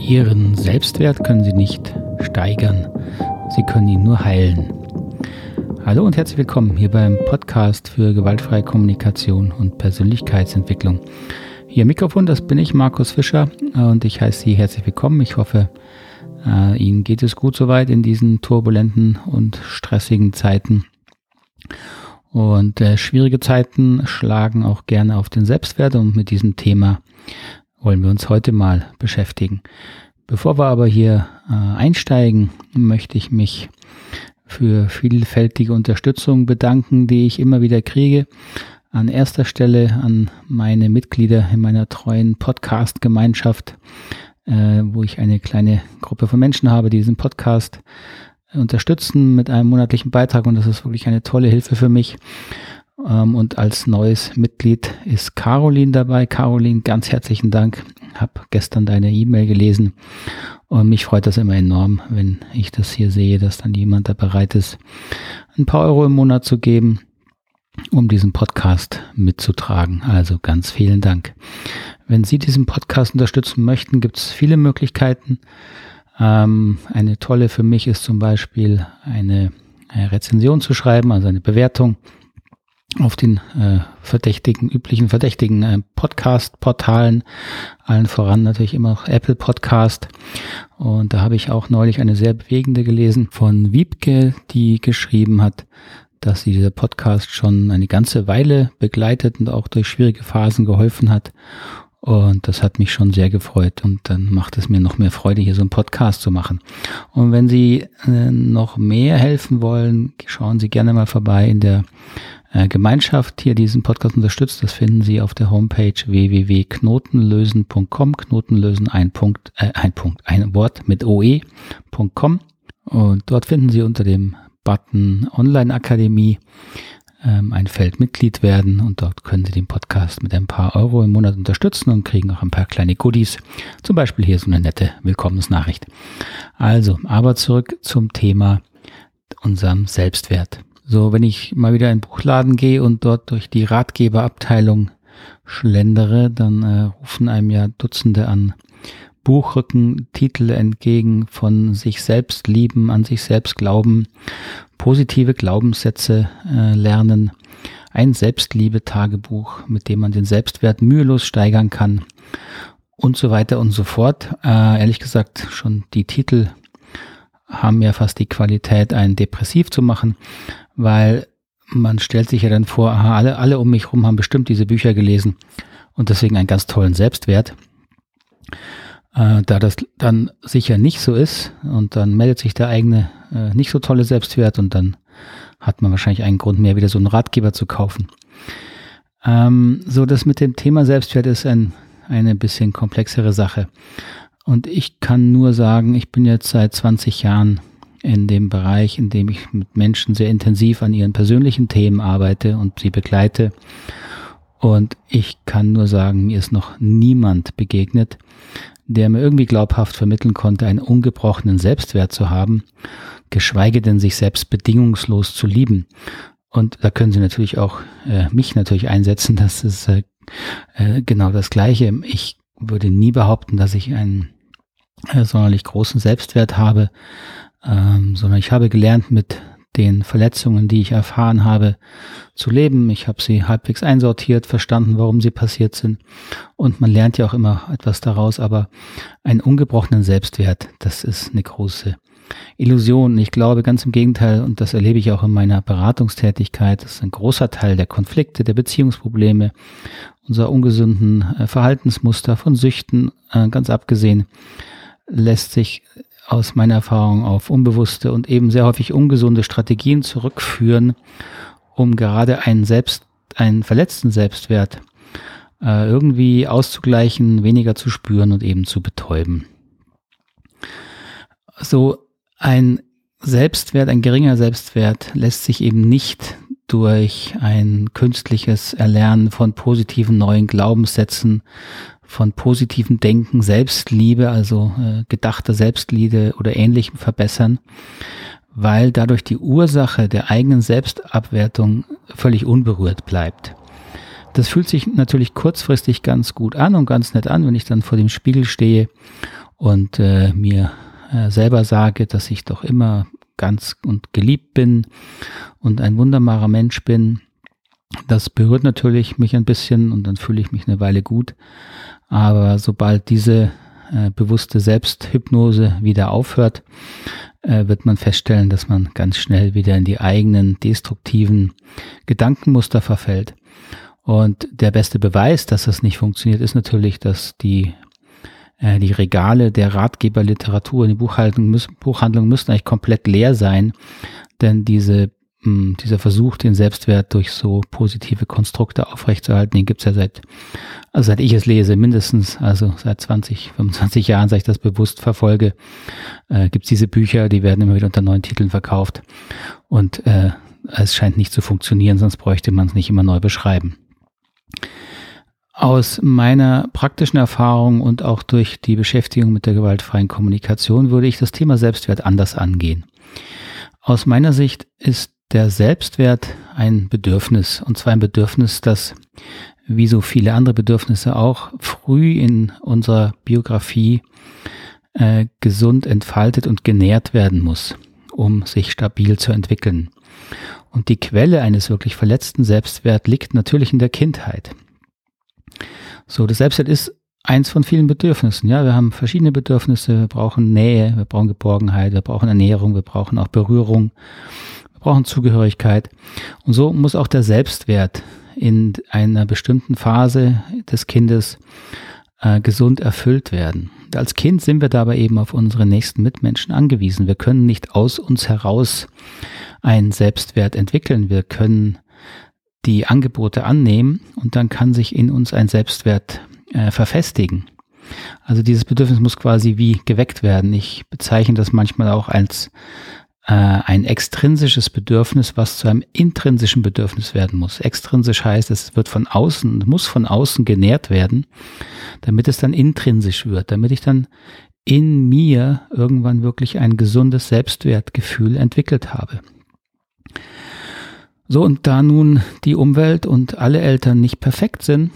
Ihren Selbstwert können Sie nicht steigern, Sie können ihn nur heilen. Hallo und herzlich willkommen hier beim Podcast für gewaltfreie Kommunikation und Persönlichkeitsentwicklung. Im Mikrofon, das bin ich, Markus Fischer, und ich heiße Sie herzlich willkommen. Ich hoffe, äh, Ihnen geht es gut soweit in diesen turbulenten und stressigen Zeiten. Und äh, schwierige Zeiten schlagen auch gerne auf den Selbstwert und mit diesem Thema wollen wir uns heute mal beschäftigen. Bevor wir aber hier äh, einsteigen, möchte ich mich für vielfältige Unterstützung bedanken, die ich immer wieder kriege. An erster Stelle an meine Mitglieder in meiner treuen Podcast-Gemeinschaft, äh, wo ich eine kleine Gruppe von Menschen habe, die diesen Podcast unterstützen mit einem monatlichen Beitrag und das ist wirklich eine tolle Hilfe für mich. Ähm, und als neues Mitglied ist Caroline dabei. Caroline, ganz herzlichen Dank. Hab gestern deine E-Mail gelesen und mich freut das immer enorm, wenn ich das hier sehe, dass dann jemand da bereit ist, ein paar Euro im Monat zu geben, um diesen Podcast mitzutragen. Also ganz vielen Dank. Wenn Sie diesen Podcast unterstützen möchten, gibt es viele Möglichkeiten. Ähm, eine tolle für mich ist zum Beispiel eine Rezension zu schreiben, also eine Bewertung auf den äh, verdächtigen, üblichen verdächtigen äh, Podcast-Portalen, allen voran natürlich immer noch Apple Podcast. Und da habe ich auch neulich eine sehr bewegende gelesen von Wiebke, die geschrieben hat, dass sie dieser Podcast schon eine ganze Weile begleitet und auch durch schwierige Phasen geholfen hat. Und das hat mich schon sehr gefreut und dann macht es mir noch mehr Freude, hier so einen Podcast zu machen. Und wenn Sie äh, noch mehr helfen wollen, schauen Sie gerne mal vorbei in der Gemeinschaft hier diesen Podcast unterstützt. Das finden Sie auf der Homepage www.knotenlösen.com. Knotenlösen ein Punkt, äh, ein Punkt, ein Wort mit oe.com. Und dort finden Sie unter dem Button Online Akademie ähm, ein Feld Mitglied werden und dort können Sie den Podcast mit ein paar Euro im Monat unterstützen und kriegen auch ein paar kleine Goodies. Zum Beispiel hier so eine nette Willkommensnachricht. Also, aber zurück zum Thema unserem Selbstwert. So, wenn ich mal wieder in den Buchladen gehe und dort durch die Ratgeberabteilung schlendere, dann äh, rufen einem ja Dutzende an Buchrücken Titel entgegen von sich selbst lieben, an sich selbst glauben, positive Glaubenssätze äh, lernen, ein Selbstliebe-Tagebuch, mit dem man den Selbstwert mühelos steigern kann und so weiter und so fort. Äh, ehrlich gesagt, schon die Titel haben ja fast die Qualität, einen depressiv zu machen weil man stellt sich ja dann vor, aha, alle, alle um mich rum haben bestimmt diese Bücher gelesen und deswegen einen ganz tollen Selbstwert. Äh, da das dann sicher nicht so ist und dann meldet sich der eigene äh, nicht so tolle Selbstwert und dann hat man wahrscheinlich einen Grund mehr, wieder so einen Ratgeber zu kaufen. Ähm, so, das mit dem Thema Selbstwert ist ein, eine bisschen komplexere Sache. Und ich kann nur sagen, ich bin jetzt seit 20 Jahren in dem Bereich, in dem ich mit Menschen sehr intensiv an ihren persönlichen Themen arbeite und sie begleite. Und ich kann nur sagen, mir ist noch niemand begegnet, der mir irgendwie glaubhaft vermitteln konnte, einen ungebrochenen Selbstwert zu haben, geschweige denn sich selbst bedingungslos zu lieben. Und da können Sie natürlich auch äh, mich natürlich einsetzen. Das ist äh, äh, genau das Gleiche. Ich würde nie behaupten, dass ich einen äh, sonderlich großen Selbstwert habe ähm, sondern ich habe gelernt, mit den Verletzungen, die ich erfahren habe, zu leben. Ich habe sie halbwegs einsortiert, verstanden, warum sie passiert sind. Und man lernt ja auch immer etwas daraus, aber einen ungebrochenen Selbstwert, das ist eine große Illusion. Ich glaube ganz im Gegenteil, und das erlebe ich auch in meiner Beratungstätigkeit, das ist ein großer Teil der Konflikte, der Beziehungsprobleme, unserer ungesunden äh, Verhaltensmuster von Süchten, äh, ganz abgesehen, lässt sich aus meiner Erfahrung auf unbewusste und eben sehr häufig ungesunde Strategien zurückführen, um gerade einen selbst, einen verletzten Selbstwert äh, irgendwie auszugleichen, weniger zu spüren und eben zu betäuben. So ein Selbstwert, ein geringer Selbstwert lässt sich eben nicht durch ein künstliches Erlernen von positiven neuen Glaubenssätzen von positivem Denken, Selbstliebe, also äh, gedachter Selbstliebe oder ähnlichem verbessern, weil dadurch die Ursache der eigenen Selbstabwertung völlig unberührt bleibt. Das fühlt sich natürlich kurzfristig ganz gut an und ganz nett an, wenn ich dann vor dem Spiegel stehe und äh, mir äh, selber sage, dass ich doch immer ganz und geliebt bin und ein wunderbarer Mensch bin, das berührt natürlich mich ein bisschen und dann fühle ich mich eine Weile gut. Aber sobald diese äh, bewusste Selbsthypnose wieder aufhört, äh, wird man feststellen, dass man ganz schnell wieder in die eigenen destruktiven Gedankenmuster verfällt. Und der beste Beweis, dass das nicht funktioniert, ist natürlich, dass die die Regale der Ratgeberliteratur in die Buchhaltung, Buchhandlung müssten eigentlich komplett leer sein, denn diese hm, dieser Versuch, den Selbstwert durch so positive Konstrukte aufrechtzuerhalten, den gibt's ja seit, also seit ich es lese, mindestens, also seit 20, 25 Jahren, seit ich das bewusst verfolge, äh, gibt's diese Bücher, die werden immer wieder unter neuen Titeln verkauft. Und äh, es scheint nicht zu funktionieren, sonst bräuchte man es nicht immer neu beschreiben. Aus meiner praktischen Erfahrung und auch durch die Beschäftigung mit der gewaltfreien Kommunikation würde ich das Thema Selbstwert anders angehen. Aus meiner Sicht ist der Selbstwert ein Bedürfnis, und zwar ein Bedürfnis, das wie so viele andere Bedürfnisse auch früh in unserer Biografie äh, gesund entfaltet und genährt werden muss, um sich stabil zu entwickeln. Und die Quelle eines wirklich verletzten Selbstwert liegt natürlich in der Kindheit. So, das Selbstwert ist eins von vielen Bedürfnissen. Ja, wir haben verschiedene Bedürfnisse. Wir brauchen Nähe, wir brauchen Geborgenheit, wir brauchen Ernährung, wir brauchen auch Berührung brauchen Zugehörigkeit. Und so muss auch der Selbstwert in einer bestimmten Phase des Kindes äh, gesund erfüllt werden. Als Kind sind wir dabei eben auf unsere nächsten Mitmenschen angewiesen. Wir können nicht aus uns heraus einen Selbstwert entwickeln. Wir können die Angebote annehmen und dann kann sich in uns ein Selbstwert äh, verfestigen. Also dieses Bedürfnis muss quasi wie geweckt werden. Ich bezeichne das manchmal auch als äh, ein extrinsisches Bedürfnis, was zu einem intrinsischen Bedürfnis werden muss. Extrinsisch heißt, es wird von außen, muss von außen genährt werden, damit es dann intrinsisch wird, damit ich dann in mir irgendwann wirklich ein gesundes Selbstwertgefühl entwickelt habe. So, und da nun die Umwelt und alle Eltern nicht perfekt sind,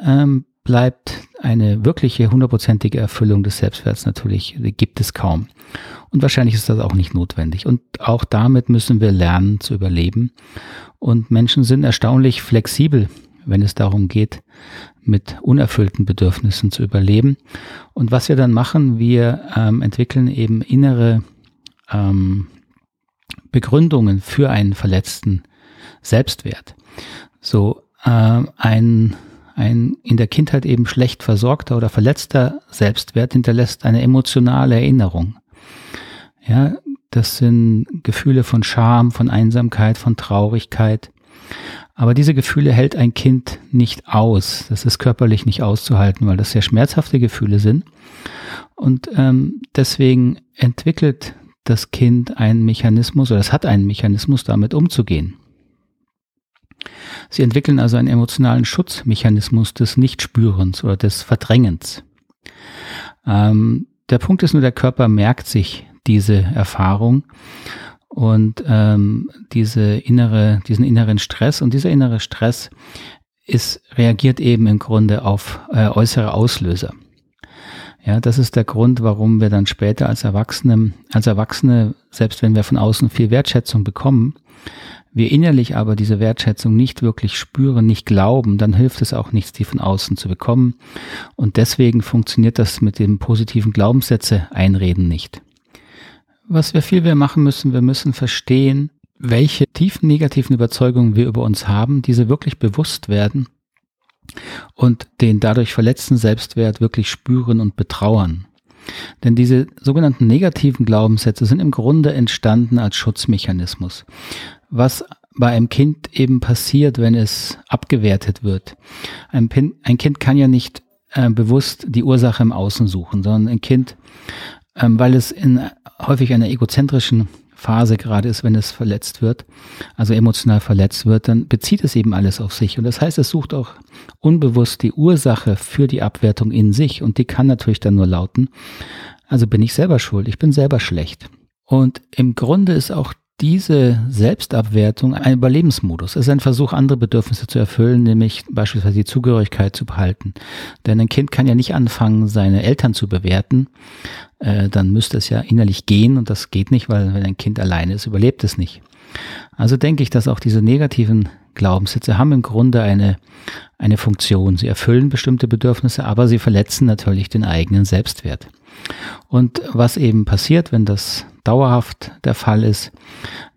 ähm, bleibt eine wirkliche hundertprozentige Erfüllung des Selbstwerts natürlich, gibt es kaum. Und wahrscheinlich ist das auch nicht notwendig. Und auch damit müssen wir lernen zu überleben. Und Menschen sind erstaunlich flexibel, wenn es darum geht, mit unerfüllten Bedürfnissen zu überleben. Und was wir dann machen, wir ähm, entwickeln eben innere ähm, Begründungen für einen verletzten Selbstwert. So äh, ein ein in der Kindheit eben schlecht versorgter oder verletzter Selbstwert hinterlässt eine emotionale Erinnerung. Ja, das sind Gefühle von Scham, von Einsamkeit, von Traurigkeit. Aber diese Gefühle hält ein Kind nicht aus. Das ist körperlich nicht auszuhalten, weil das sehr schmerzhafte Gefühle sind. Und ähm, deswegen entwickelt das Kind einen Mechanismus oder es hat einen Mechanismus, damit umzugehen. Sie entwickeln also einen emotionalen Schutzmechanismus des Nichtspürens oder des Verdrängens. Ähm, der Punkt ist nur, der Körper merkt sich diese Erfahrung und ähm, diese innere, diesen inneren Stress und dieser innere Stress ist, reagiert eben im Grunde auf äh, äußere Auslöser. Ja, das ist der Grund, warum wir dann später als Erwachsene, als Erwachsene, selbst wenn wir von außen viel Wertschätzung bekommen, wir innerlich aber diese Wertschätzung nicht wirklich spüren, nicht glauben, dann hilft es auch nichts, die von außen zu bekommen. Und deswegen funktioniert das mit dem positiven Glaubenssätze einreden nicht. Was wir viel mehr machen müssen, wir müssen verstehen, welche tiefen negativen Überzeugungen wir über uns haben, diese wirklich bewusst werden und den dadurch verletzten Selbstwert wirklich spüren und betrauern. Denn diese sogenannten negativen Glaubenssätze sind im Grunde entstanden als Schutzmechanismus was bei einem Kind eben passiert, wenn es abgewertet wird. Ein, Pin, ein Kind kann ja nicht äh, bewusst die Ursache im Außen suchen, sondern ein Kind, ähm, weil es in häufig einer egozentrischen Phase gerade ist, wenn es verletzt wird, also emotional verletzt wird, dann bezieht es eben alles auf sich. Und das heißt, es sucht auch unbewusst die Ursache für die Abwertung in sich. Und die kann natürlich dann nur lauten, also bin ich selber schuld, ich bin selber schlecht. Und im Grunde ist auch diese Selbstabwertung ein Überlebensmodus. Es ist ein Versuch, andere Bedürfnisse zu erfüllen, nämlich beispielsweise die Zugehörigkeit zu behalten. Denn ein Kind kann ja nicht anfangen, seine Eltern zu bewerten. Äh, dann müsste es ja innerlich gehen und das geht nicht, weil wenn ein Kind alleine ist, überlebt es nicht. Also denke ich, dass auch diese negativen Glaubenssätze haben im Grunde eine, eine Funktion. Sie erfüllen bestimmte Bedürfnisse, aber sie verletzen natürlich den eigenen Selbstwert. Und was eben passiert, wenn das dauerhaft der Fall ist,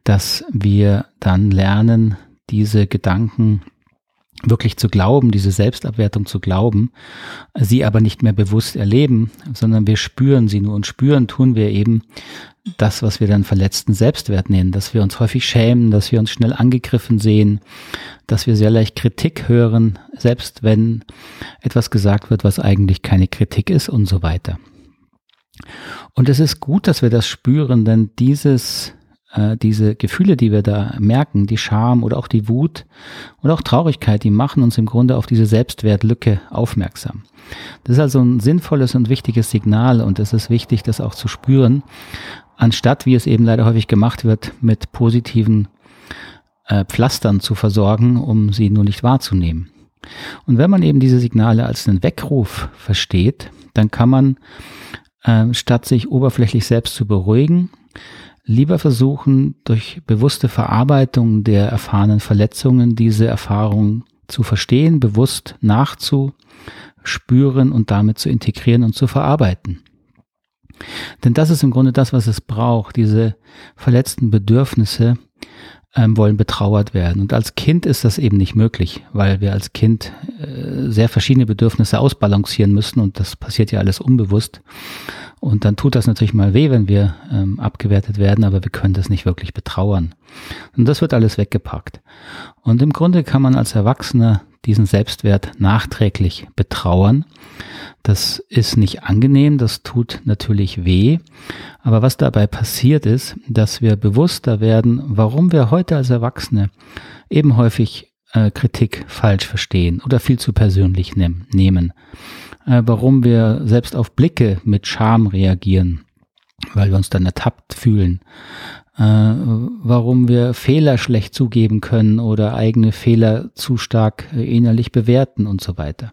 dass wir dann lernen, diese Gedanken wirklich zu glauben, diese Selbstabwertung zu glauben, sie aber nicht mehr bewusst erleben, sondern wir spüren sie nur und spüren tun wir eben das, was wir dann verletzten Selbstwert nennen, dass wir uns häufig schämen, dass wir uns schnell angegriffen sehen, dass wir sehr leicht Kritik hören, selbst wenn etwas gesagt wird, was eigentlich keine Kritik ist und so weiter. Und es ist gut, dass wir das spüren, denn dieses, äh, diese Gefühle, die wir da merken, die Scham oder auch die Wut oder auch Traurigkeit, die machen uns im Grunde auf diese Selbstwertlücke aufmerksam. Das ist also ein sinnvolles und wichtiges Signal und es ist wichtig, das auch zu spüren, anstatt, wie es eben leider häufig gemacht wird, mit positiven äh, Pflastern zu versorgen, um sie nur nicht wahrzunehmen. Und wenn man eben diese Signale als einen Weckruf versteht, dann kann man äh, statt sich oberflächlich selbst zu beruhigen, lieber versuchen, durch bewusste Verarbeitung der erfahrenen Verletzungen diese Erfahrung zu verstehen, bewusst nachzuspüren und damit zu integrieren und zu verarbeiten. Denn das ist im Grunde das, was es braucht. Diese verletzten Bedürfnisse ähm, wollen betrauert werden. Und als Kind ist das eben nicht möglich, weil wir als Kind äh, sehr verschiedene Bedürfnisse ausbalancieren müssen und das passiert ja alles unbewusst. Und dann tut das natürlich mal weh, wenn wir ähm, abgewertet werden, aber wir können das nicht wirklich betrauern. Und das wird alles weggepackt. Und im Grunde kann man als Erwachsener diesen Selbstwert nachträglich betrauern. Das ist nicht angenehm, das tut natürlich weh. Aber was dabei passiert ist, dass wir bewusster werden, warum wir heute als Erwachsene eben häufig äh, Kritik falsch verstehen oder viel zu persönlich nehm, nehmen äh, warum wir selbst auf Blicke mit Scham reagieren, weil wir uns dann ertappt fühlen, äh, warum wir Fehler schlecht zugeben können oder eigene Fehler zu stark äh, innerlich bewerten und so weiter.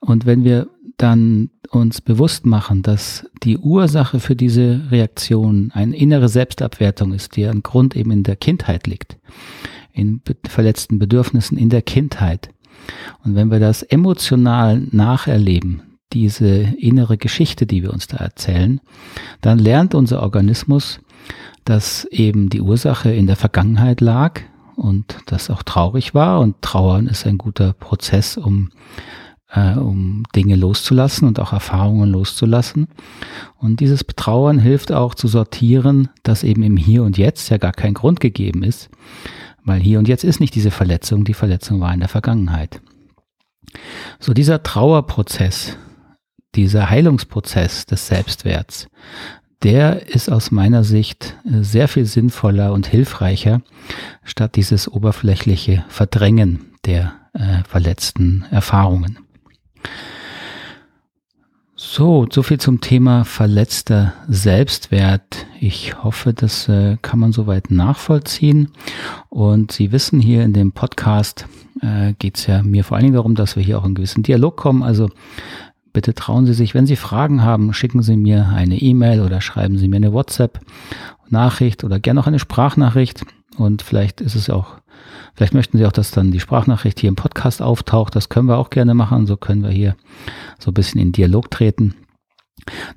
Und wenn wir dann uns bewusst machen, dass die Ursache für diese Reaktion eine innere Selbstabwertung ist, die an Grund eben in der Kindheit liegt, in verletzten Bedürfnissen in der Kindheit, und wenn wir das emotional nacherleben, diese innere Geschichte, die wir uns da erzählen, dann lernt unser Organismus, dass eben die Ursache in der Vergangenheit lag und das auch traurig war. Und Trauern ist ein guter Prozess, um, äh, um Dinge loszulassen und auch Erfahrungen loszulassen. Und dieses Betrauern hilft auch zu sortieren, dass eben im Hier und Jetzt ja gar kein Grund gegeben ist, weil hier und jetzt ist nicht diese Verletzung, die Verletzung war in der Vergangenheit. So dieser Trauerprozess, dieser Heilungsprozess des Selbstwerts, der ist aus meiner Sicht äh, sehr viel sinnvoller und hilfreicher, statt dieses oberflächliche Verdrängen der äh, verletzten Erfahrungen. So, so viel zum Thema verletzter Selbstwert. Ich hoffe, das äh, kann man soweit nachvollziehen. Und Sie wissen, hier in dem Podcast äh, geht es ja mir vor allen Dingen darum, dass wir hier auch in gewissen Dialog kommen. Also bitte trauen Sie sich, wenn Sie Fragen haben, schicken Sie mir eine E-Mail oder schreiben Sie mir eine WhatsApp-Nachricht oder gerne auch eine Sprachnachricht. Und vielleicht ist es auch Vielleicht möchten Sie auch, dass dann die Sprachnachricht hier im Podcast auftaucht. Das können wir auch gerne machen. So können wir hier so ein bisschen in Dialog treten.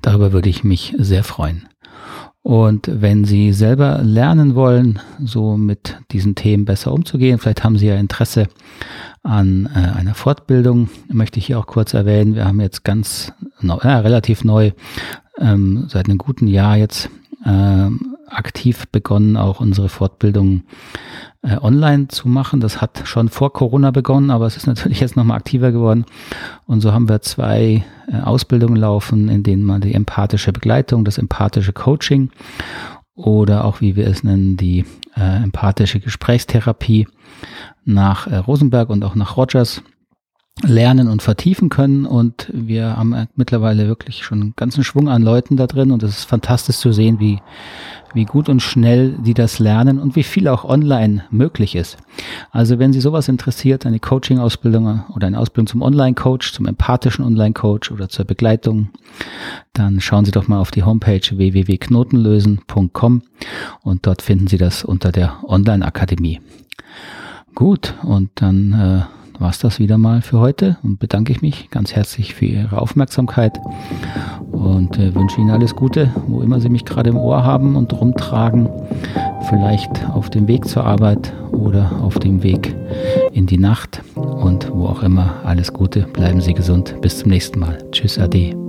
Darüber würde ich mich sehr freuen. Und wenn Sie selber lernen wollen, so mit diesen Themen besser umzugehen, vielleicht haben Sie ja Interesse an äh, einer Fortbildung, möchte ich hier auch kurz erwähnen. Wir haben jetzt ganz äh, relativ neu, ähm, seit einem guten Jahr jetzt äh, aktiv begonnen, auch unsere Fortbildung äh, online zu machen. Das hat schon vor Corona begonnen, aber es ist natürlich jetzt nochmal aktiver geworden. Und so haben wir zwei äh, Ausbildungen laufen, in denen man die empathische Begleitung, das empathische Coaching oder auch, wie wir es nennen, die äh, empathische Gesprächstherapie nach äh, Rosenberg und auch nach Rogers lernen und vertiefen können. Und wir haben mittlerweile wirklich schon einen ganzen Schwung an Leuten da drin. Und es ist fantastisch zu sehen, wie, wie gut und schnell die das lernen und wie viel auch online möglich ist. Also wenn Sie sowas interessiert, eine Coaching-Ausbildung oder eine Ausbildung zum Online-Coach, zum empathischen Online-Coach oder zur Begleitung, dann schauen Sie doch mal auf die Homepage www.knotenlösen.com und dort finden Sie das unter der Online-Akademie. Gut, und dann äh, war es das wieder mal für heute und bedanke ich mich ganz herzlich für Ihre Aufmerksamkeit und äh, wünsche Ihnen alles Gute, wo immer Sie mich gerade im Ohr haben und rumtragen. Vielleicht auf dem Weg zur Arbeit oder auf dem Weg in die Nacht und wo auch immer. Alles Gute, bleiben Sie gesund. Bis zum nächsten Mal. Tschüss, Ade.